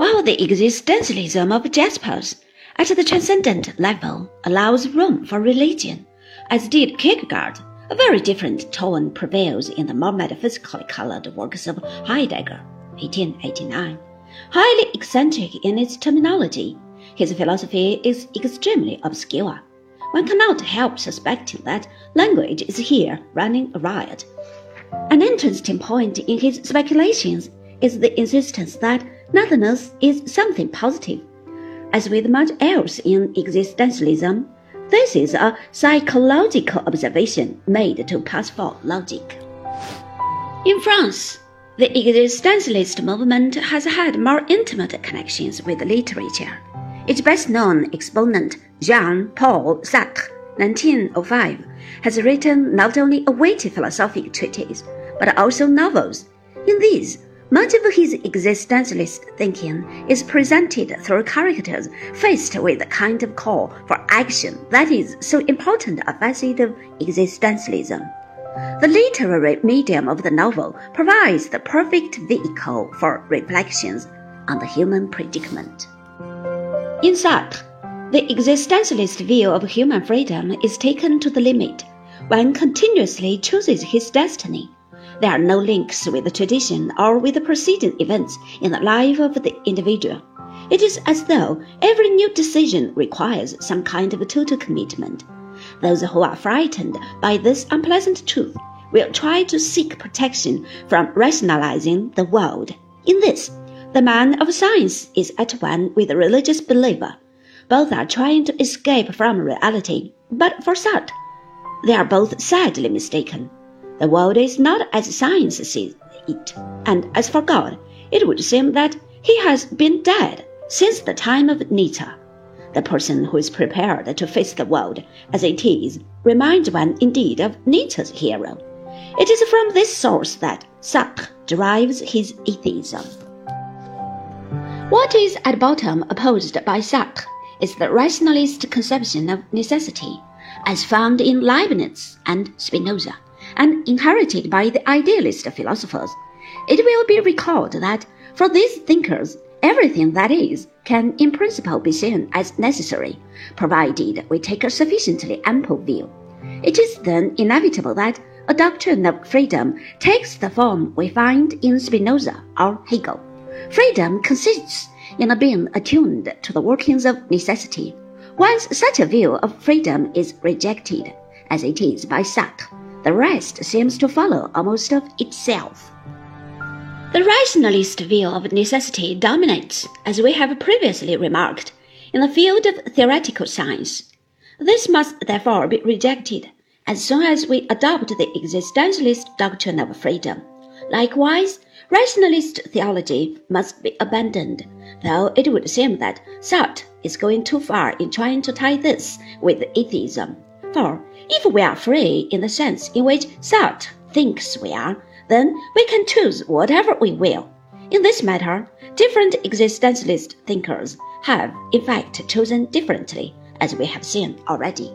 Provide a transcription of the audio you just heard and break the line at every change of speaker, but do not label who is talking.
while the existentialism of Jaspers at the transcendent level allows room for religion, as did Kierkegaard, a very different tone prevails in the more metaphysically colored works of Heidegger, 1889. Highly eccentric in its terminology, his philosophy is extremely obscure. One cannot help suspecting that language is here running riot. An interesting point in his speculations is the insistence that nothingness is something positive. As with much else in existentialism, this is a psychological observation made to pass for logic. In France, the existentialist movement has had more intimate connections with literature. Its best known exponent, Jean Paul Sartre, 1905, has written not only a weighty philosophic treatise, but also novels. In these, much of his existentialist thinking is presented through characters faced with a kind of call for action that is so important a facet of existentialism. The literary medium of the novel provides the perfect vehicle for reflections on the human predicament. In Sartre, the existentialist view of human freedom is taken to the limit. One continuously chooses his destiny there are no links with the tradition or with the preceding events in the life of the individual. It is as though every new decision requires some kind of total commitment. Those who are frightened by this unpleasant truth will try to seek protection from rationalizing the world. In this, the man of science is at one with the religious believer. Both are trying to escape from reality, but for Sartre, they are both sadly mistaken. The world is not as science sees it, and as for God, it would seem that he has been dead since the time of Nietzsche. The person who is prepared to face the world as it is reminds one indeed of Nietzsche's hero. It is from this source that Sartre derives his atheism. What is at bottom opposed by Sartre is the rationalist conception of necessity, as found in Leibniz and Spinoza and inherited by the idealist philosophers. It will be recalled that for these thinkers, everything that is can in principle be seen as necessary, provided we take a sufficiently ample view. It is then inevitable that a doctrine of freedom takes the form we find in Spinoza or Hegel. Freedom consists in a being attuned to the workings of necessity. Once such a view of freedom is rejected, as it is by Sartre, the rest seems to follow almost of itself. The rationalist view of necessity dominates, as we have previously remarked, in the field of theoretical science. This must therefore be rejected as soon as we adopt the existentialist doctrine of freedom. Likewise, rationalist theology must be abandoned, though it would seem that Sartre is going too far in trying to tie this with atheism. For if we are free in the sense in which Sartre thinks we are, then we can choose whatever we will. In this matter, different existentialist thinkers have, in fact, chosen differently, as we have seen already.